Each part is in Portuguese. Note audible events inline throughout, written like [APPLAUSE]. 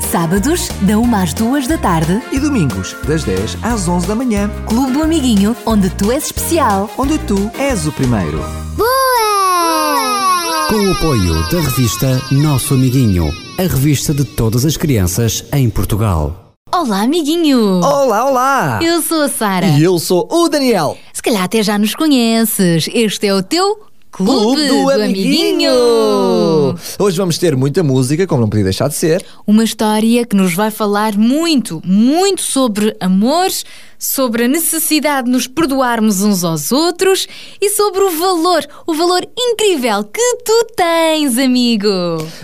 Sábados, da 1 às 2 da tarde, E domingos, das 10 às 11 da manhã, Clube do Amiguinho, onde tu és especial. onde tu és o primeiro. Boa! Com o apoio da revista Nosso Amiguinho, a revista de todas as crianças em Portugal. Olá, amiguinho! Olá, olá! Eu sou a Sara. E eu sou o Daniel. Se calhar até já nos conheces. Este é o teu Clube, Clube do, Amiguinho! Hoje vamos ter muita música, como não podia deixar de ser. Uma história que nos vai falar muito, muito sobre amor, sobre a necessidade de nos perdoarmos uns aos outros e sobre o valor, o valor incrível que tu tens, amigo.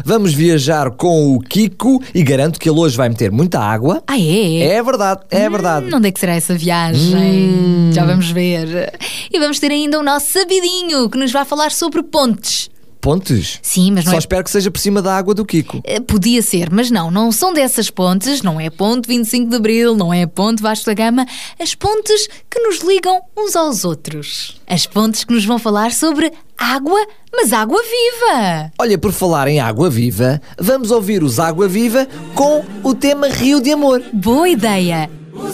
Vamos viajar com o Kiko e garanto que ele hoje vai meter muita água. Ah, é? É verdade, é verdade. Hum, onde é que será essa viagem? Já vamos ver. E vamos ter ainda o nosso sabidinho que nos vai falar sobre pontes. Pontes? Sim, mas não Só é. espero que seja por cima da água do Kiko. Eh, Podia ser, mas não, não são dessas pontes, não é ponte 25 de Abril, não é ponte Vasco da Gama, as pontes que nos ligam uns aos outros. As pontes que nos vão falar sobre água, mas água viva. Olha, por falar em água viva, vamos ouvir os Água Viva com o tema Rio de Amor. Boa ideia. Não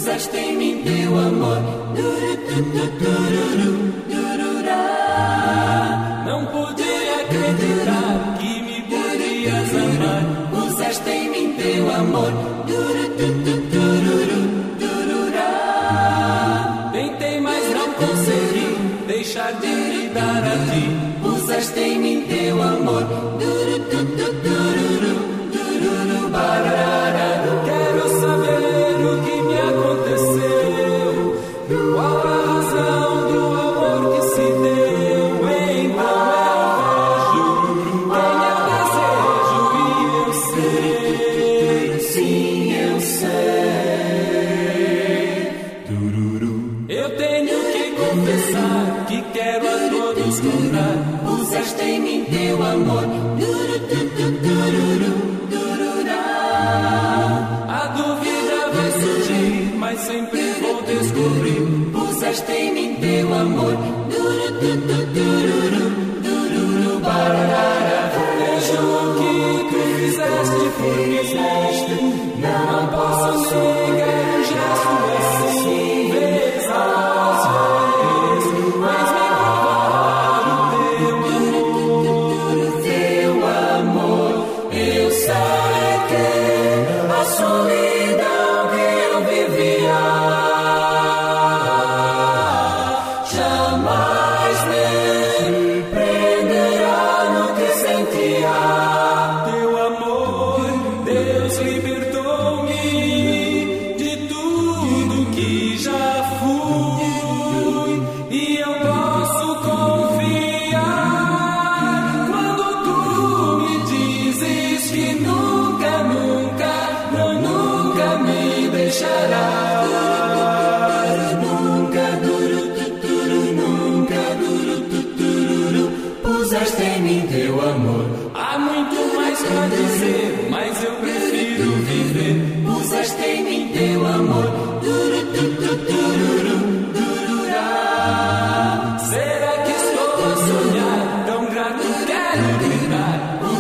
dar a ti. Usaste em mim teu amor. Sempre vou descobrir. Usaste em mim teu amor. Vejo o que tu fizeste por mim. Não posso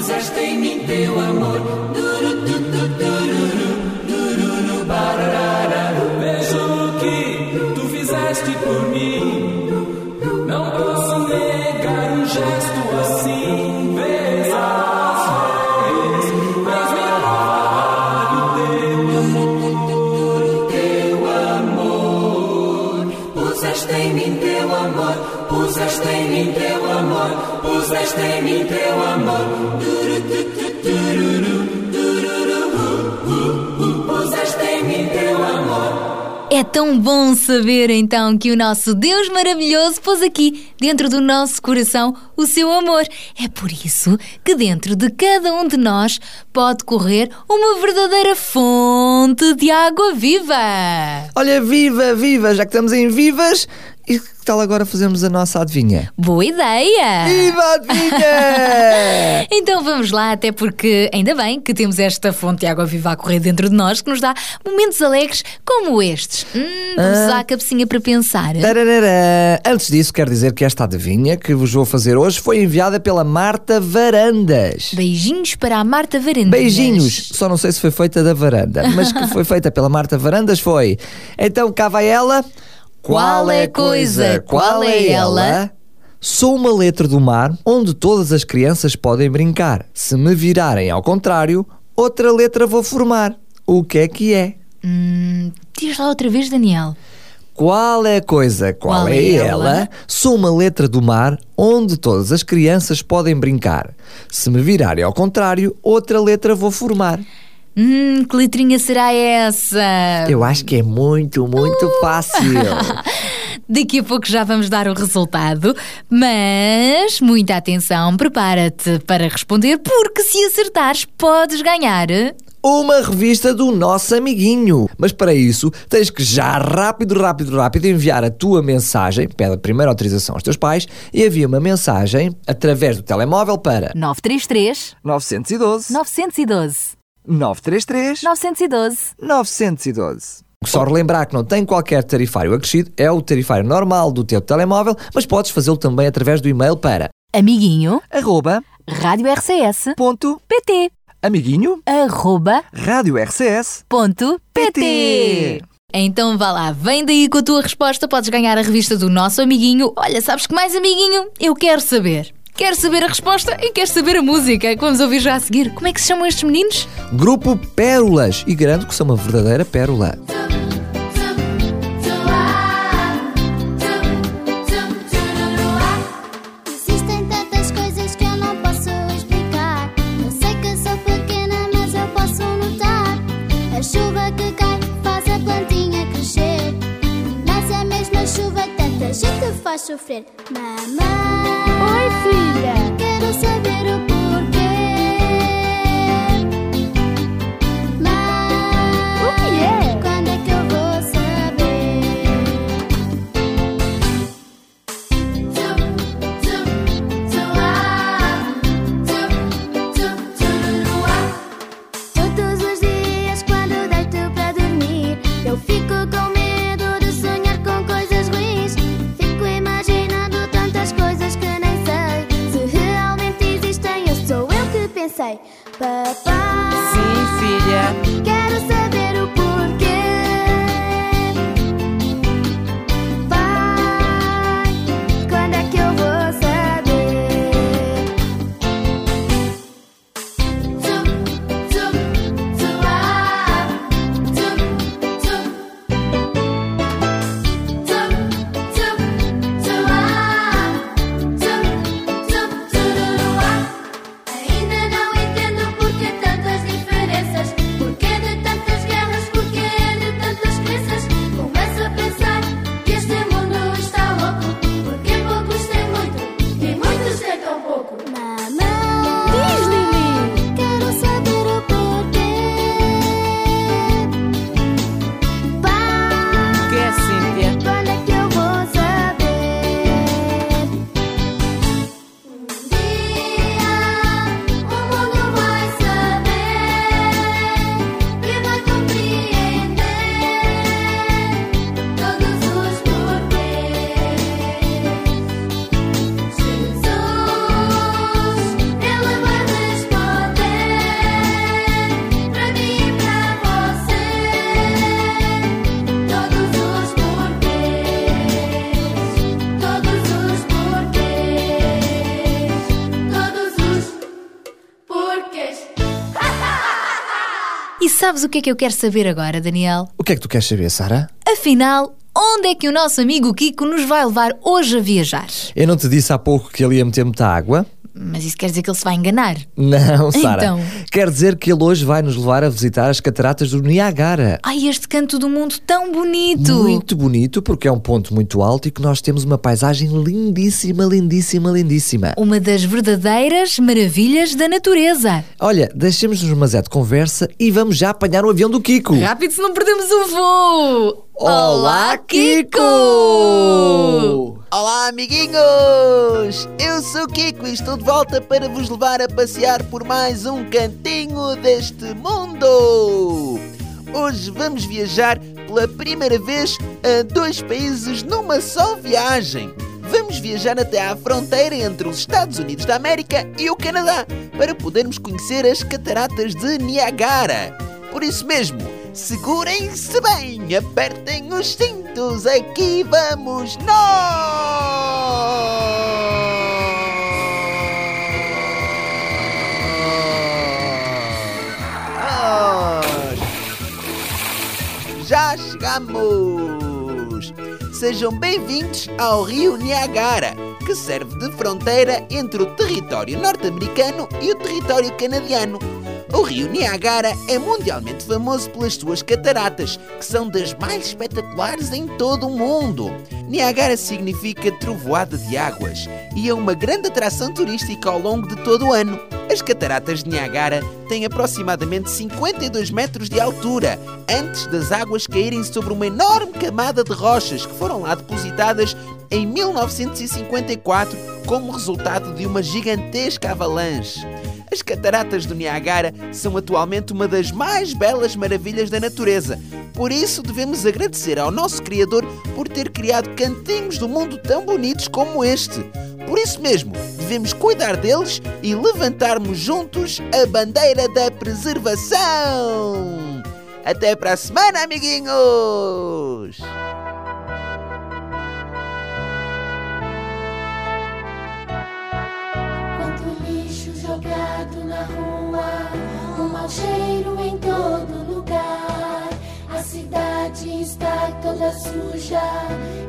Puseste em mim teu amor. Duro, tuturu, dururu, bararara. Vejo o que tu fizeste por mim. Não posso negar um gesto assim. Vezes, mas me provar teu, teu amor. Puseste em mim teu amor. Puseste em mim teu amor. Puseste em mim teu amor. É tão bom saber então que o nosso Deus maravilhoso pôs aqui, dentro do nosso coração, o seu amor. É por isso que dentro de cada um de nós pode correr uma verdadeira fonte de água viva. Olha, viva, viva, já que estamos em vivas, que tal agora fazermos a nossa adivinha? Boa ideia! Viva a adivinha! [LAUGHS] Então vamos lá, até porque ainda bem que temos esta fonte de água viva a correr dentro de nós que nos dá momentos alegres como estes. Hum, vamos Ah. usar a cabecinha para pensar. Tararara. Antes disso, quero dizer que esta adivinha que vos vou fazer hoje foi enviada pela Marta Varandas. Beijinhos para a Marta Varandas. Beijinhos, só não sei se foi feita da varanda, mas que [LAUGHS] foi feita pela Marta Varandas foi. Então cá vai ela. Qual é coisa? Qual é ela? Sou uma letra do mar onde todas as crianças podem brincar. Se me virarem ao contrário, outra letra vou formar. O que é que é? Hum, diz lá outra vez, Daniel. Qual é a coisa? Qual, Qual é, é ela? ela? Sou uma letra do mar onde todas as crianças podem brincar. Se me virarem ao contrário, outra letra vou formar. Hum, que letrinha será essa? Eu acho que é muito, muito fácil. [LAUGHS] Daqui a pouco já vamos dar o resultado, mas muita atenção, prepara-te para responder, porque se acertares, podes ganhar. Uma revista do nosso amiguinho. Mas para isso, tens que já rápido, rápido, rápido enviar a tua mensagem, pede a primeira autorização aos teus pais, e havia uma mensagem através do telemóvel para 933 912 912 933 912 912. Só relembrar que não tem qualquer tarifário acrescido, é o tarifário normal do teu telemóvel, mas podes fazê-lo também através do e-mail para Amiguinho arroba Rádio RCS ponto PT amiguinho arroba rádio RCS ponto PT. Então vá lá, vem daí com a tua resposta, podes ganhar a revista do nosso amiguinho. Olha, sabes que mais amiguinho? Eu quero saber. Quero saber a resposta e quero saber a música que vamos ouvir já a seguir. Como é que se chamam estes meninos? Grupo Pérolas e garanto que são uma verdadeira pérola. Sabes o que é que eu quero saber agora, Daniel? O que é que tu queres saber, Sara? Afinal, onde é que o nosso amigo Kiko nos vai levar hoje a viajar? Eu não te disse há pouco que ele ia meter muita água? Mas isso quer dizer que ele se vai enganar? Não, Sara. Então. Quer dizer que ele hoje vai nos levar a visitar as cataratas do Niagara. Ai, este canto do mundo tão bonito! Muito bonito, porque é um ponto muito alto e que nós temos uma paisagem lindíssima, lindíssima, lindíssima. Uma das verdadeiras maravilhas da natureza. Olha, deixemos-nos uma Zé de conversa e vamos já apanhar o avião do Kiko. Rápido, se não perdemos o voo! Olá, Kiko! Olá, amiguinhos! Eu sou Kiko e estou de volta para vos levar a passear por mais um cantinho deste mundo! Hoje vamos viajar pela primeira vez a dois países numa só viagem. Vamos viajar até à fronteira entre os Estados Unidos da América e o Canadá para podermos conhecer as cataratas de Niagara. Por isso mesmo, segurem-se bem, apertem os cintos, aqui vamos nós! Já chegamos! Sejam bem-vindos ao Rio Niagara, que serve de fronteira entre o território norte-americano e o território canadiano. O rio Niagara é mundialmente famoso pelas suas cataratas, que são das mais espetaculares em todo o mundo. Niagara significa trovoada de águas e é uma grande atração turística ao longo de todo o ano. As cataratas de Niagara têm aproximadamente 52 metros de altura, antes das águas caírem sobre uma enorme camada de rochas que foram lá depositadas em 1954 como resultado de uma gigantesca avalanche. As cataratas do Niagara são atualmente uma das mais belas maravilhas da natureza. Por isso, devemos agradecer ao nosso Criador por ter criado cantinhos do mundo tão bonitos como este. Por isso mesmo, devemos cuidar deles e levantarmos juntos a bandeira da preservação. Até para a semana, amiguinhos! Cheiro em todo lugar. A cidade está toda suja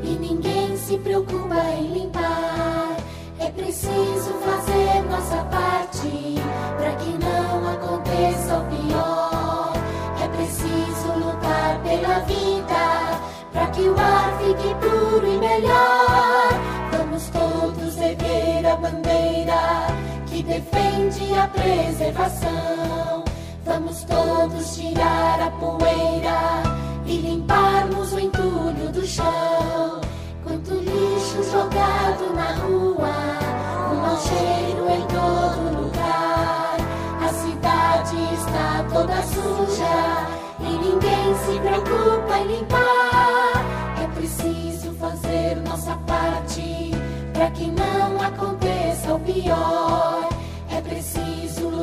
e ninguém se preocupa em limpar. É preciso fazer nossa parte para que não aconteça o pior. É preciso lutar pela vida para que o ar fique puro e melhor. Vamos todos erguer a bandeira que defende a preservação. Vamos todos tirar a poeira e limparmos o entulho do chão. Quanto lixo jogado na rua, um mau cheiro em todo lugar. A cidade está toda suja e ninguém se preocupa em limpar. É preciso fazer nossa parte para que não aconteça o pior. É preciso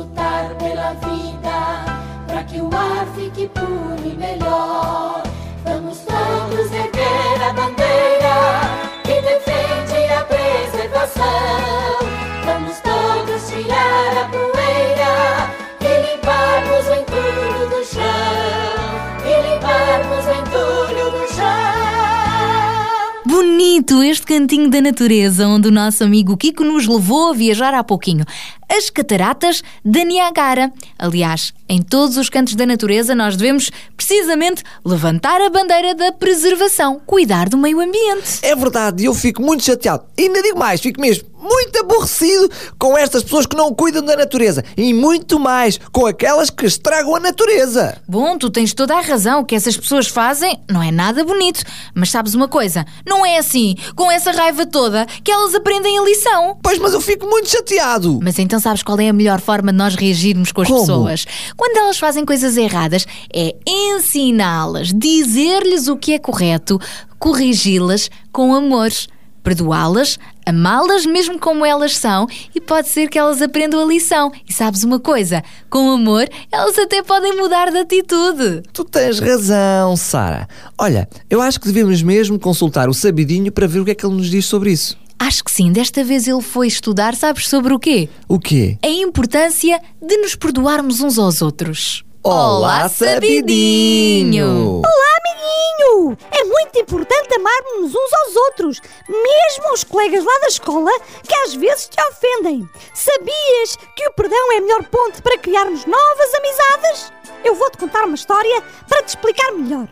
lutar pela vida para que o ar fique puro e melhor. Vamos todos erguer a bandeira que defende a preservação. Vamos todos tirar a poeira e limparmos o entulho do chão. E limparmos o entulho do chão. Bonito este cantinho da natureza onde o nosso amigo Kiko nos levou a viajar há pouquinho. As cataratas de Niagara. Aliás, em todos os cantos da natureza nós devemos precisamente levantar a bandeira da preservação, cuidar do meio ambiente. É verdade, eu fico muito chateado. E ainda digo mais, fico mesmo muito aborrecido com estas pessoas que não cuidam da natureza. E muito mais com aquelas que estragam a natureza. Bom, tu tens toda a razão. O que essas pessoas fazem não é nada bonito. Mas sabes uma coisa? Não é assim, com essa raiva toda, que elas aprendem a lição. Pois, mas eu fico muito chateado. Mas então sabes qual é a melhor forma de nós reagirmos com as Como? pessoas? Quando elas fazem coisas erradas, é ensiná-las, dizer-lhes o que é correto, corrigi-las com amor. Perdoá-las, amá-las mesmo como elas são e pode ser que elas aprendam a lição. E sabes uma coisa? Com amor, elas até podem mudar de atitude. Tu tens razão, Sara. Olha, eu acho que devemos mesmo consultar o Sabidinho para ver o que é que ele nos diz sobre isso. Acho que sim, desta vez ele foi estudar, sabes sobre o quê? O quê? A importância de nos perdoarmos uns aos outros. Olá, Sabidinho! Olá, amiguinho! É muito importante amarmos-nos uns aos outros, mesmo os colegas lá da escola que às vezes te ofendem. Sabias que o perdão é a melhor ponte para criarmos novas amizades? Eu vou-te contar uma história para te explicar melhor.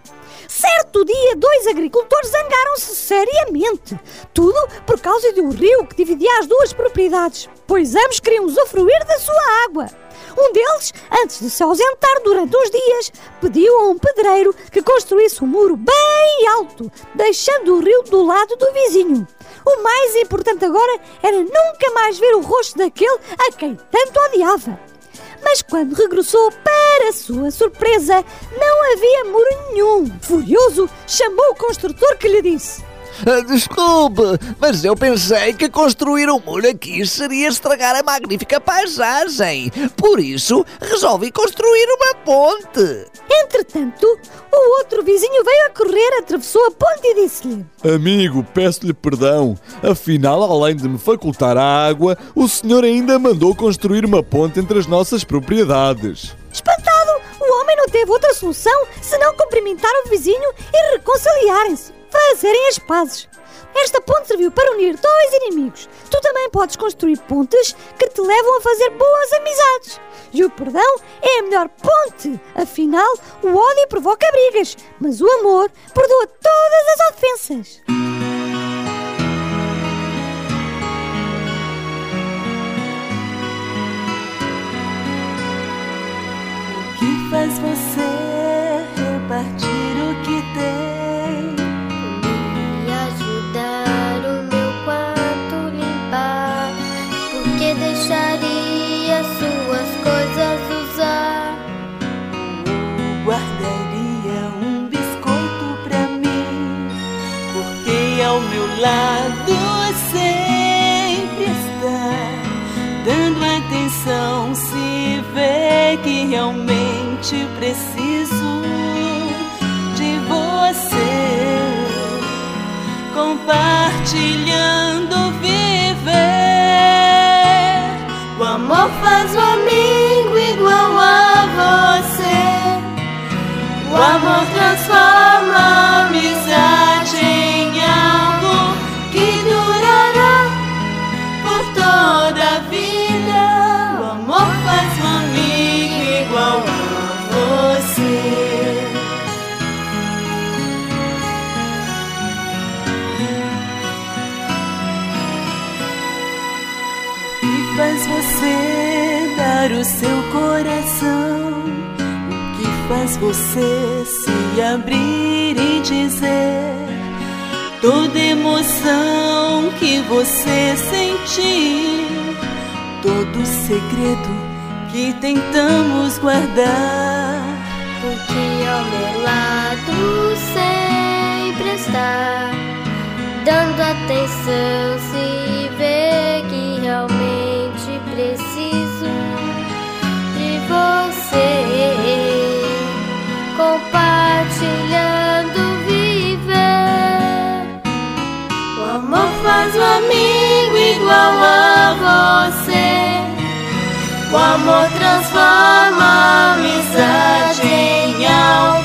Certo dia, dois agricultores zangaram-se seriamente. Tudo por causa de um rio que dividia as duas propriedades, pois ambos queriam usufruir da sua água. Um deles, antes de se ausentar durante uns dias, pediu a um pedreiro que construísse um muro bem alto, deixando o rio do lado do vizinho. O mais importante agora era nunca mais ver o rosto daquele a quem tanto odiava. Mas quando regressou, para sua surpresa, não havia muro nenhum. Furioso, chamou o construtor que lhe disse: Ah, Desculpe, mas eu pensei que construir um muro aqui seria estragar a magnífica paisagem. Por isso, resolvi construir uma ponte. Entretanto, o outro vizinho veio a correr, atravessou a ponte e disse-lhe: Amigo, peço-lhe perdão. Afinal, além de me facultar a água, o senhor ainda mandou construir uma ponte entre as nossas propriedades. Espantado, o homem não teve outra solução senão cumprimentar o vizinho e reconciliarem-se, fazerem as pazes. Esta ponte serviu para unir dois inimigos. Tu também podes construir pontes que te levam a fazer boas amizades. E o perdão é a melhor ponte. Afinal, o ódio provoca brigas, mas o amor perdoa todas as ofensas. Faz você repartir o que tem? Me ajudar o meu quarto limpar. Porque deixaria suas coisas usar. Ou guardaria um biscoito pra mim? Porque ao meu lado sempre está, dando atenção se vê que realmente preciso de você, compartilhando viver. O amor faz um amigo igual a você. O amor transforma a amizade faz você se abrir e dizer toda emoção que você sentir, todo segredo que tentamos guardar? Porque ao meu lado sempre está, dando atenção O amor transforma a amizade em algo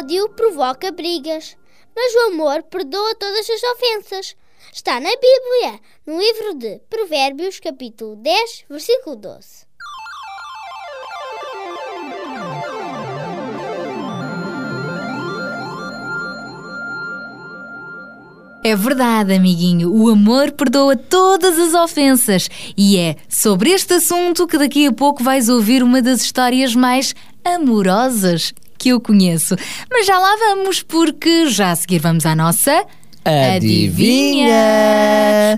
ódio provoca brigas, mas o amor perdoa todas as ofensas. Está na Bíblia, no livro de Provérbios, capítulo 10, versículo 12. É verdade, amiguinho. O amor perdoa todas as ofensas. E é sobre este assunto que daqui a pouco vais ouvir uma das histórias mais amorosas que eu conheço. Mas já lá vamos, porque já a seguir vamos à nossa Adivinha?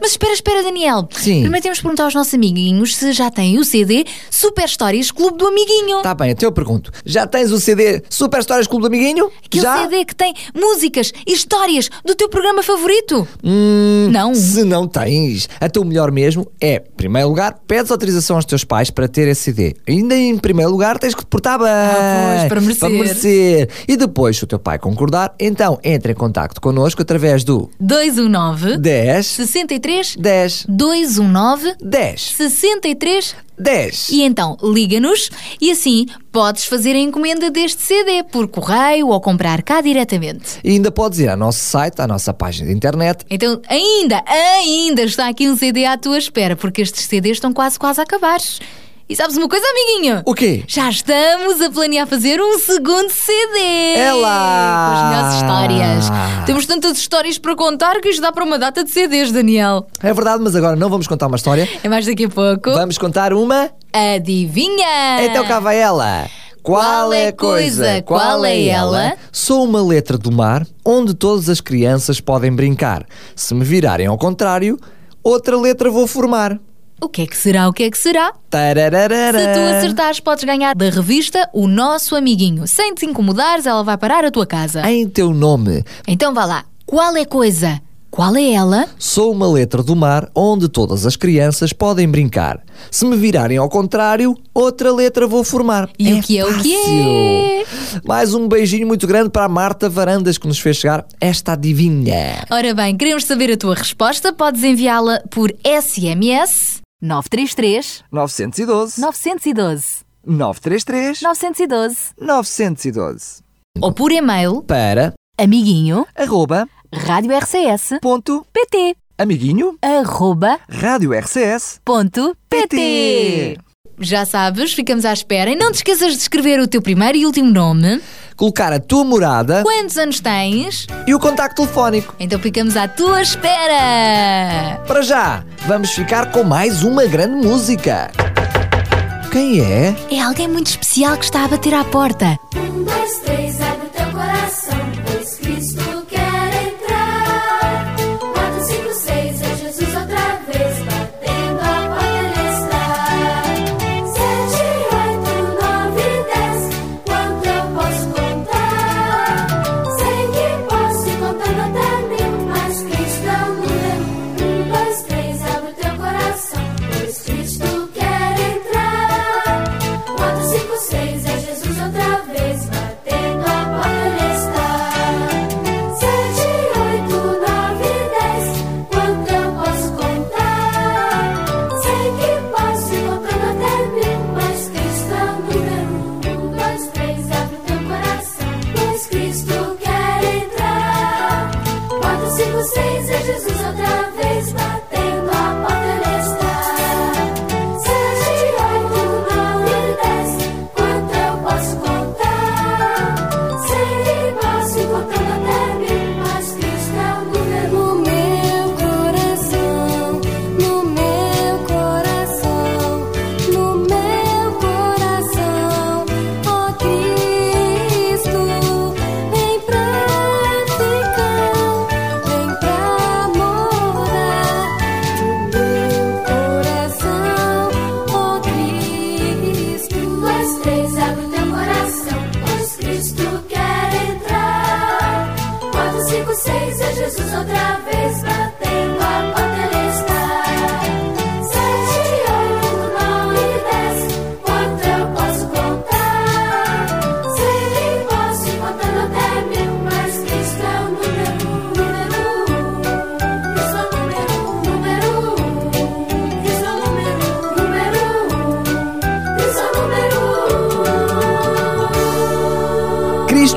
Mas espera, espera, Daniel. Sim. Primeiro temos de perguntar aos nossos amiguinhos se já têm o CD Super Histórias Clube do Amiguinho. Tá bem, então eu pergunto: já tens o CD Super Histórias Clube do Amiguinho? Aquele já? CD que tem músicas e histórias do teu programa favorito. Hum, Não. Se não tens, até o melhor mesmo é, em primeiro lugar, pedes autorização aos teus pais para ter esse CD. Ainda em primeiro lugar, tens que te portar bem. Ah, pois, para merecer. Para merecer. E depois, se o teu pai concordar, então entra em contacto connosco através do 219 10 63 10 219 10 63 10. E então liga-nos e assim podes fazer a encomenda deste CD por correio ou comprar cá diretamente. E ainda podes ir ao nosso site, à nossa página de internet. Então, ainda, ainda está aqui um CD à tua espera, porque estes CDs estão quase, quase a acabar. E sabes uma coisa, amiguinho? O quê? Já estamos a planear fazer um segundo CD! É lá! Com as melhores histórias. Temos tantas histórias para contar que isto dá para uma data de CDs, Daniel. É verdade, mas agora não vamos contar uma história. É mais daqui a pouco. Vamos contar uma. Adivinha! Então cá vai ela. Qual é a coisa? Qual é ela? Sou uma letra do mar onde todas as crianças podem brincar. Se me virarem ao contrário, outra letra vou formar. O que é que será? O que é que será? Se tu acertares, podes ganhar da revista O Nosso Amiguinho. Sem te incomodares, ela vai parar a tua casa. Em teu nome, Então vá lá. Qual é coisa? Qual é ela? sou uma letra do mar onde todas as crianças podem brincar. Se me virarem ao contrário, outra letra vou formar. E o que é o que é? fácil. Mais um beijinho muito grande para a Marta Varandas que nos fez chegar esta adivinha. Ora bem, queremos saber a tua resposta. Podes enviá-la por SMS 933 912 912 933 912 912 ou por e-mail para amiguinho arroba rádio RCS ponto pt amiguinho arroba rádio RCS ponto pt. Já sabes, ficamos à espera. E não te esqueças de escrever o teu primeiro e último nome, colocar a tua morada quantos anos tens, e o contacto telefónico. então ficamos à tua espera. Para já, vamos ficar com mais uma grande música. Quem é? É alguém muito especial que está a bater à porta. Um, dois, três,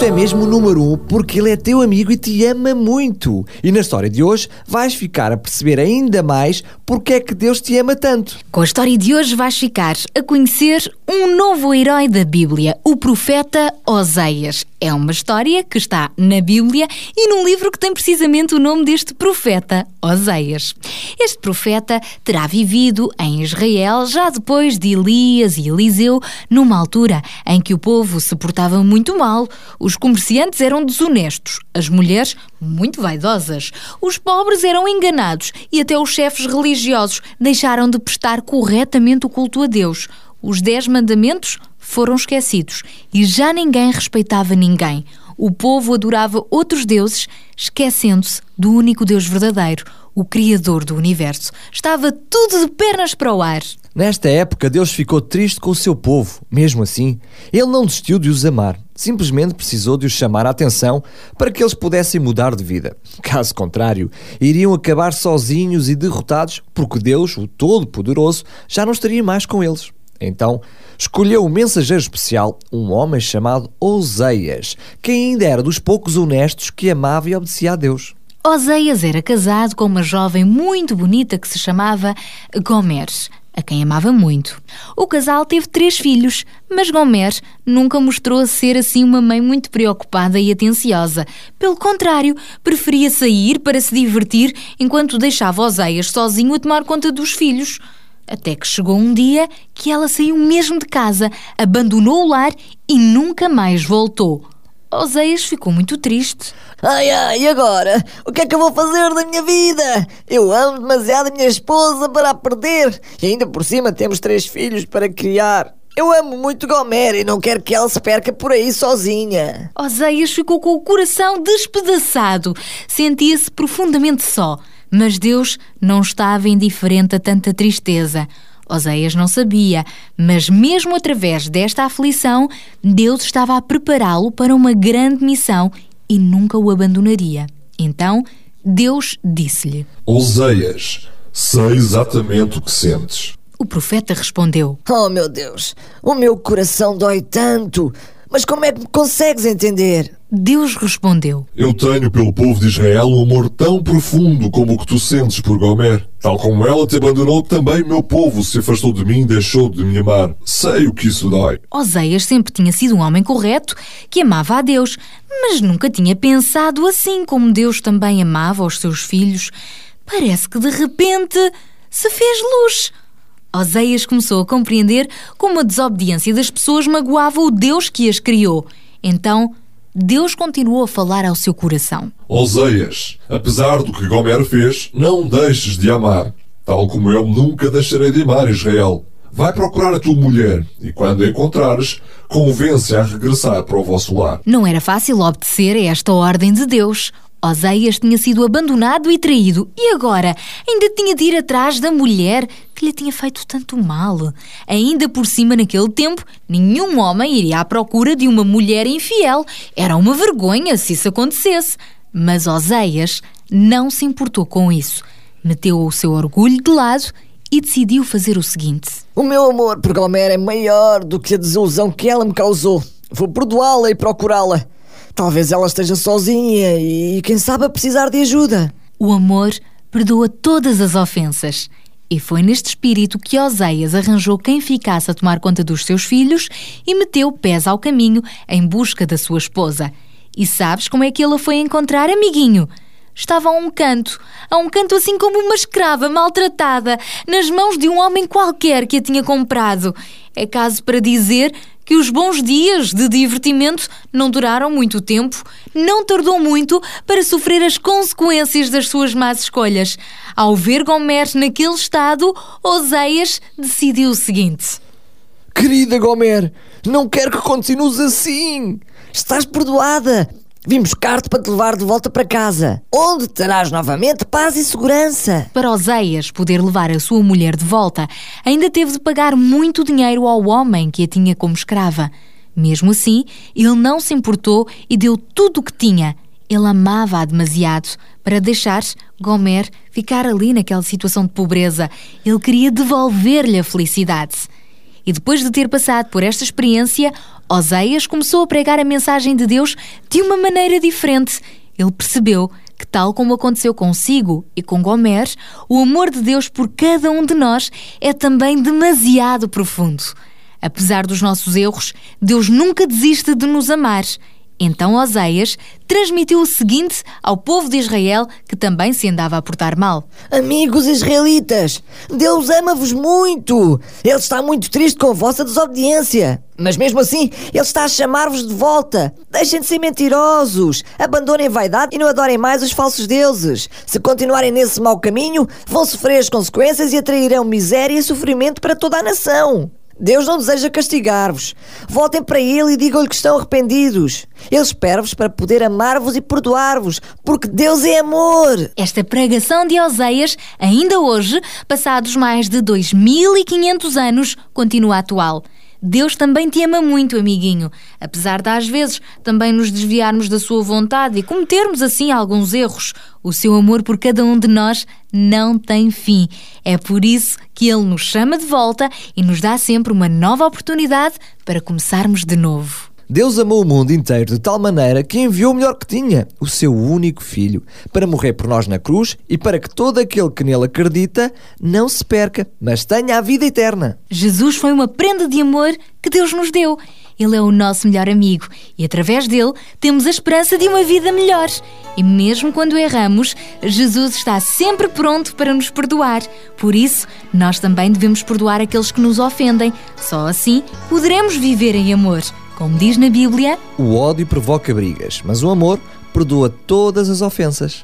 é mesmo o número um porque Ele é teu amigo e te ama muito. E na história de hoje vais ficar a perceber ainda mais porque é que Deus te ama tanto. Com a história de hoje vais ficar a conhecer um novo herói da Bíblia, o profeta Oséias. É uma história que está na Bíblia e num livro que tem precisamente o nome deste profeta, Oséias. Este profeta terá vivido em Israel já depois de Elias e Eliseu, numa altura em que o povo se portava muito mal, os comerciantes eram desonestos, as mulheres muito vaidosas, os pobres eram enganados e até os chefes religiosos deixaram de prestar corretamente o culto a Deus os Dez Mandamentos foram esquecidos e já ninguém respeitava ninguém. O povo adorava outros deuses, esquecendo-se do único Deus verdadeiro, o Criador do universo. Estava tudo de pernas para o ar. Nesta época, Deus ficou triste com o seu povo. Mesmo assim, ele não desistiu de os amar. Simplesmente precisou de os chamar a atenção para que eles pudessem mudar de vida. Caso contrário, iriam acabar sozinhos e derrotados, porque Deus, o Todo-Poderoso, já não estaria mais com eles. Então, escolheu um mensageiro especial, um homem chamado Oseias, que ainda era dos poucos honestos que amava e obedecia a Deus. Oseias era casado com uma jovem muito bonita que se chamava Gomer, a quem amava muito. O casal teve três filhos, mas Gomer nunca mostrou ser assim uma mãe muito preocupada e atenciosa. Pelo contrário, preferia sair para se divertir enquanto deixava Oseias sozinho a tomar conta dos filhos. Até que chegou um dia que ela saiu mesmo de casa, abandonou o lar e nunca mais voltou. Oseias ficou muito triste. Ai ai, e agora? O que é que eu vou fazer da minha vida? Eu amo demasiado a minha esposa para a perder. E ainda por cima temos três filhos para criar. Eu amo muito Gomer e não quero que ela se perca por aí sozinha. Oseias ficou com o coração despedaçado. Sentia-se profundamente só. Mas Deus não estava indiferente a tanta tristeza. Oséias não sabia, mas mesmo através desta aflição, Deus estava a prepará-lo para uma grande missão e nunca o abandonaria. Então, Deus disse-lhe: Oséias, sei exatamente o que sentes. O profeta respondeu: Oh meu Deus, o meu coração dói tanto. Mas como é que me consegues entender? Deus respondeu: Eu tenho pelo povo de Israel um amor tão profundo como o que tu sentes por Gomer. Tal como ela te abandonou, também meu povo se afastou de mim e deixou de me amar. Sei o que isso dói. Oséias sempre tinha sido um homem correto que amava a Deus, mas nunca tinha pensado assim como Deus também amava os seus filhos. Parece que de repente se fez luz. Oséias começou a compreender como a desobediência das pessoas magoava o Deus que as criou. Então, Deus continuou a falar ao seu coração. Oséias, apesar do que Gomer fez, não deixes de amar, tal como eu nunca deixarei de amar Israel. Vai procurar a tua mulher e, quando a encontrares, convence-a a regressar para o vosso lar. Não era fácil obedecer a esta ordem de Deus. Oséias tinha sido abandonado e traído e agora ainda tinha de ir atrás da mulher que lhe tinha feito tanto mal. Ainda por cima, naquele tempo, nenhum homem iria à procura de uma mulher infiel. Era uma vergonha se isso acontecesse. Mas Oséias não se importou com isso. Meteu o seu orgulho de lado e decidiu fazer o seguinte: O meu amor por Gomer é maior do que a desilusão que ela me causou. Vou perdoá-la e procurá-la. Talvez ela esteja sozinha e, quem sabe, a precisar de ajuda. O amor perdoa todas as ofensas. E foi neste espírito que Oséias arranjou quem ficasse a tomar conta dos seus filhos e meteu pés ao caminho em busca da sua esposa. E sabes como é que ele a foi encontrar, amiguinho? Estava a um canto, a um canto assim como uma escrava maltratada, nas mãos de um homem qualquer que a tinha comprado. É caso para dizer que os bons dias de divertimento não duraram muito tempo, não tardou muito para sofrer as consequências das suas más escolhas. Ao ver Gomer naquele estado, Oséias decidiu o seguinte: Querida Gomer, não quero que continues assim. Estás perdoada. Vim buscar-te para te levar de volta para casa, onde terás novamente paz e segurança. Para Oséias poder levar a sua mulher de volta, ainda teve de pagar muito dinheiro ao homem que a tinha como escrava. Mesmo assim, ele não se importou e deu tudo o que tinha. Ele amava-a demasiado para deixar Gomer ficar ali naquela situação de pobreza. Ele queria devolver-lhe a felicidade. E depois de ter passado por esta experiência, Oséias começou a pregar a mensagem de Deus de uma maneira diferente. Ele percebeu que, tal como aconteceu consigo e com Gomer, o amor de Deus por cada um de nós é também demasiado profundo. Apesar dos nossos erros, Deus nunca desiste de nos amar. Então Oséias transmitiu o seguinte ao povo de Israel que também se andava a portar mal. Amigos israelitas, Deus ama-vos muito. Ele está muito triste com a vossa desobediência. Mas mesmo assim, Ele está a chamar-vos de volta. Deixem de ser mentirosos. Abandonem vaidade e não adorem mais os falsos deuses. Se continuarem nesse mau caminho, vão sofrer as consequências e atrairão miséria e sofrimento para toda a nação. Deus não deseja castigar-vos. Voltem para Ele e digam-lhe que estão arrependidos. Ele espera-vos para poder amar-vos e perdoar-vos, porque Deus é amor. Esta pregação de Oséias, ainda hoje, passados mais de 2500 anos, continua atual. Deus também te ama muito, amiguinho, apesar de às vezes também nos desviarmos da sua vontade e cometermos assim alguns erros. O seu amor por cada um de nós não tem fim. É por isso que ele nos chama de volta e nos dá sempre uma nova oportunidade para começarmos de novo. Deus amou o mundo inteiro de tal maneira que enviou o melhor que tinha, o seu único filho, para morrer por nós na cruz e para que todo aquele que nele acredita não se perca, mas tenha a vida eterna. Jesus foi uma prenda de amor que Deus nos deu. Ele é o nosso melhor amigo e, através dele, temos a esperança de uma vida melhor. E mesmo quando erramos, Jesus está sempre pronto para nos perdoar. Por isso, nós também devemos perdoar aqueles que nos ofendem. Só assim poderemos viver em amor. Como diz na Bíblia, O ódio provoca brigas, mas o amor perdoa todas as ofensas.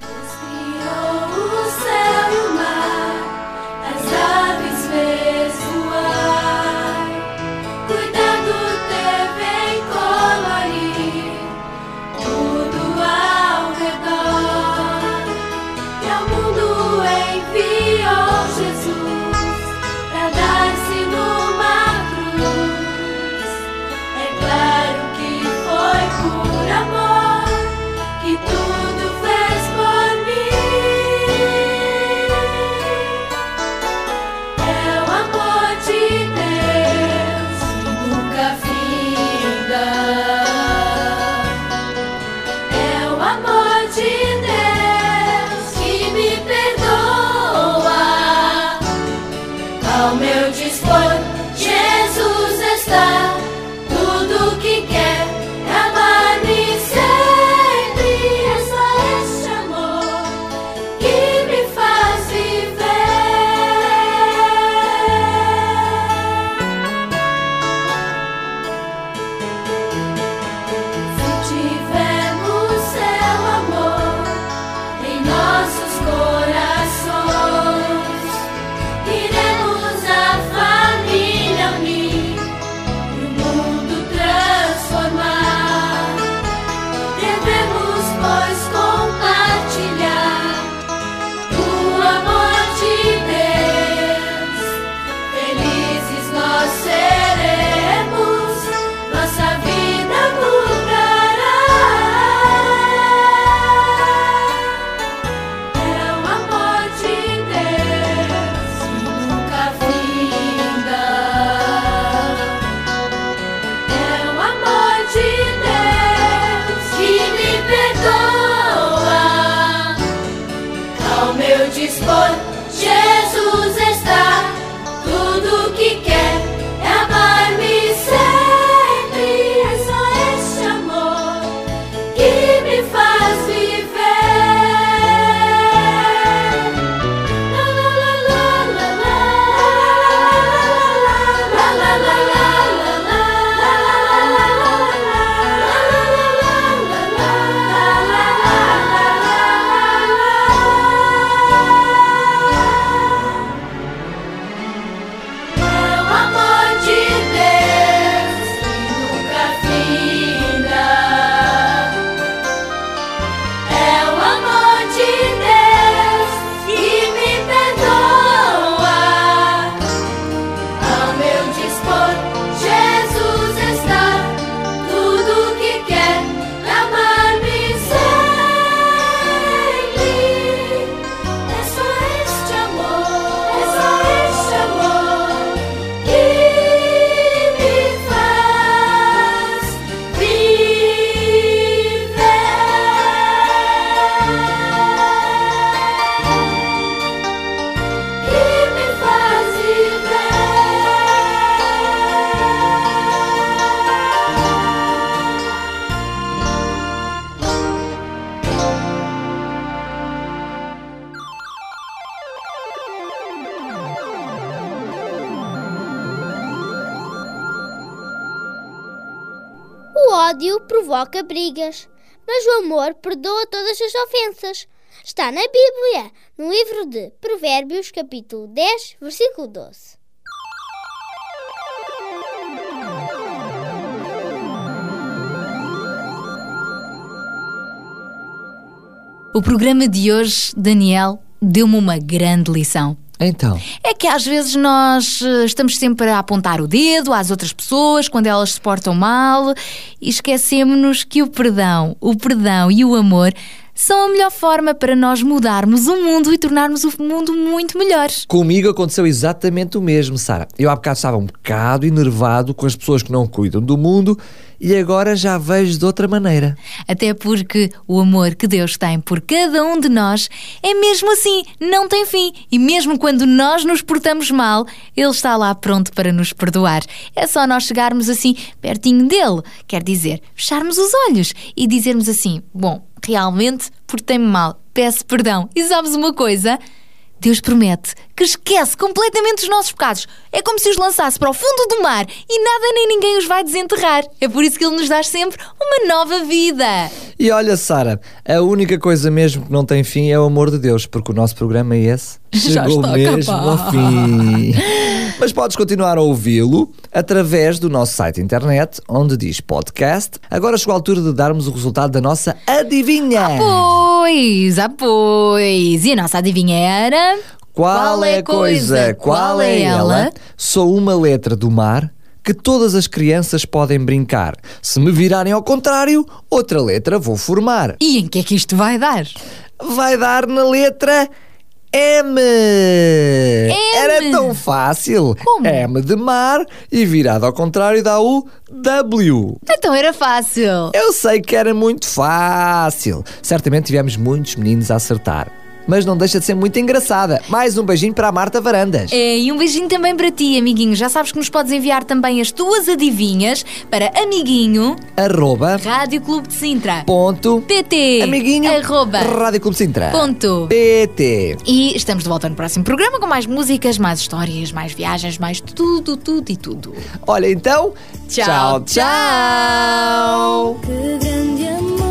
Brigas, mas o amor perdoa todas as ofensas. Está na Bíblia, no livro de Provérbios, capítulo 10, versículo 12. O programa de hoje, Daniel, deu-me uma grande lição. Então, É que às vezes nós eh, estamos sempre a apontar o dedo às outras pessoas quando elas se portam mal e esquecemos-nos que o perdão, o perdão e o amor são a melhor forma para nós mudarmos o mundo e tornarmos o mundo muito melhor. comigo aconteceu exatamente o mesmo, Sara. Eu há bocado estava um bocado enervado com as pessoas que não cuidam do mundo e agora já vejo de outra maneira. Até porque o amor que Deus tem por cada um de nós é mesmo assim, não tem fim. E mesmo quando nós nos portamos mal, Ele está lá pronto para nos perdoar. É só nós chegarmos assim pertinho dele, quer dizer, fecharmos os olhos e dizermos assim: Bom, realmente portei-me mal, peço perdão. E sabes uma coisa? Deus promete que esquece completamente os nossos pecados. É como se os lançasse para o fundo do mar e nada nem ninguém os vai desenterrar. É por isso que Ele nos dá sempre uma nova vida. E olha, Sara, a única coisa mesmo que não tem fim é o amor de Deus, porque o nosso programa é esse. [LAUGHS] Já Chegou mesmo ao fim. [LAUGHS] Mas podes continuar a ouvi-lo através do nosso site internet, onde diz podcast. Agora chegou a altura de darmos o resultado da nossa adivinha. Pois, ah, pois. E a nossa adivinha era. Qual é a coisa? Qual é ela? Sou uma letra do mar que todas as crianças podem brincar. Se me virarem ao contrário, outra letra vou formar. E em que é que isto vai dar? Vai dar na letra M. Era tão fácil. M de mar e virado ao contrário dá o W. Então era fácil. Eu sei que era muito fácil. Certamente tivemos muitos meninos a acertar. Mas não deixa de ser muito engraçada. Mais um beijinho para a Marta Varandas. É, e um beijinho também para ti, amiguinho. Já sabes que nos podes enviar também as tuas adivinhas para amiguinho Arroba Rádio Clube de Sintra. ponto PT Amiguinho arroba Rádio Clube Sintra. ponto PT. E estamos de volta no próximo programa com mais músicas, mais histórias, mais viagens, mais tudo, tudo e tudo. Olha então. Tchau, tchau. Que grande amor